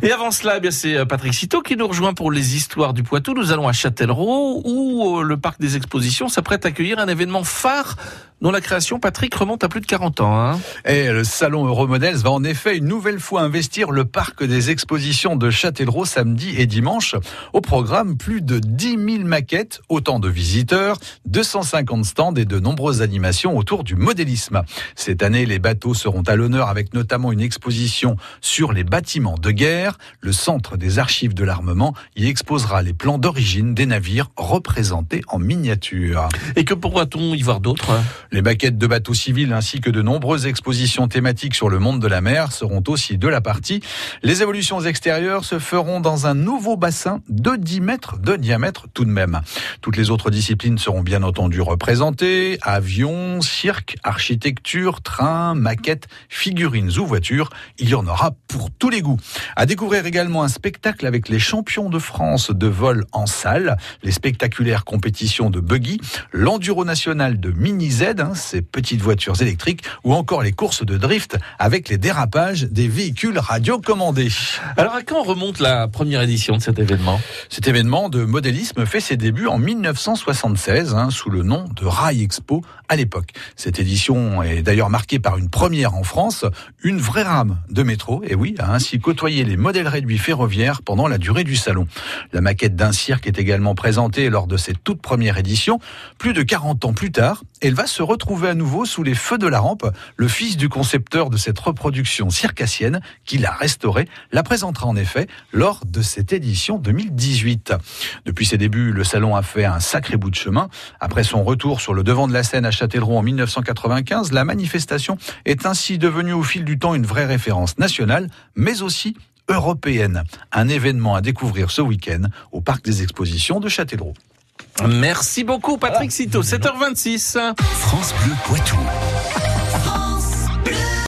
Et avant cela, eh c'est euh, Patrick Citeau qui nous rejoint pour les histoires du Poitou. Nous allons à Châtellerault où euh, le parc des expositions s'apprête à accueillir un événement phare dont la création, Patrick, remonte à plus de 40 ans. Hein. Et le salon Euromodels va en effet une nouvelle fois investir le parc des expositions de Châtellerault samedi et dimanche. Au programme, plus de 10 000 maquettes, autant de visiteurs, 250 stands et de nombreuses animations autour du modélisme. Cette année, les bateaux seront à l'honneur avec notamment une exposition sur les bâtiments de guerre. Le centre des archives de l'armement y exposera les plans d'origine des navires représentés en miniature. Et que pourra-t-on y voir d'autres les maquettes de bateaux civils ainsi que de nombreuses expositions thématiques sur le monde de la mer seront aussi de la partie. Les évolutions extérieures se feront dans un nouveau bassin de 10 mètres de diamètre tout de même. Toutes les autres disciplines seront bien entendu représentées. Avions, cirque, architecture, trains, maquettes, figurines ou voitures. Il y en aura pour tous les goûts. À découvrir également un spectacle avec les champions de France de vol en salle, les spectaculaires compétitions de buggy, l'enduro national de mini Z Hein, ces petites voitures électriques, ou encore les courses de drift avec les dérapages des véhicules radiocommandés. Alors à quand remonte la première édition de cet événement? Cet événement de modélisme fait ses débuts en 1976 hein, sous le nom de Rail Expo à l'époque. Cette édition est d'ailleurs marquée par une première en France, une vraie rame de métro, et oui, a ainsi côtoyé les modèles réduits ferroviaires pendant la durée du salon. La maquette d'un cirque est également présentée lors de cette toute première édition. Plus de 40 ans plus tard, elle va se retrouver à nouveau sous les feux de la rampe. Le fils du concepteur de cette reproduction circassienne, qui l'a restaurée, la présentera en effet lors de cette édition 2018. Depuis ses débuts, le salon a fait un sacré bout de chemin. Après son retour sur le devant de la scène à Châtellerault en 1995, la manifestation est ainsi devenue au fil du temps une vraie référence nationale, mais aussi européenne. Un événement à découvrir ce week-end au Parc des Expositions de Châtellerault. Merci beaucoup Patrick Cito, 7h26. France Bleu Poitou.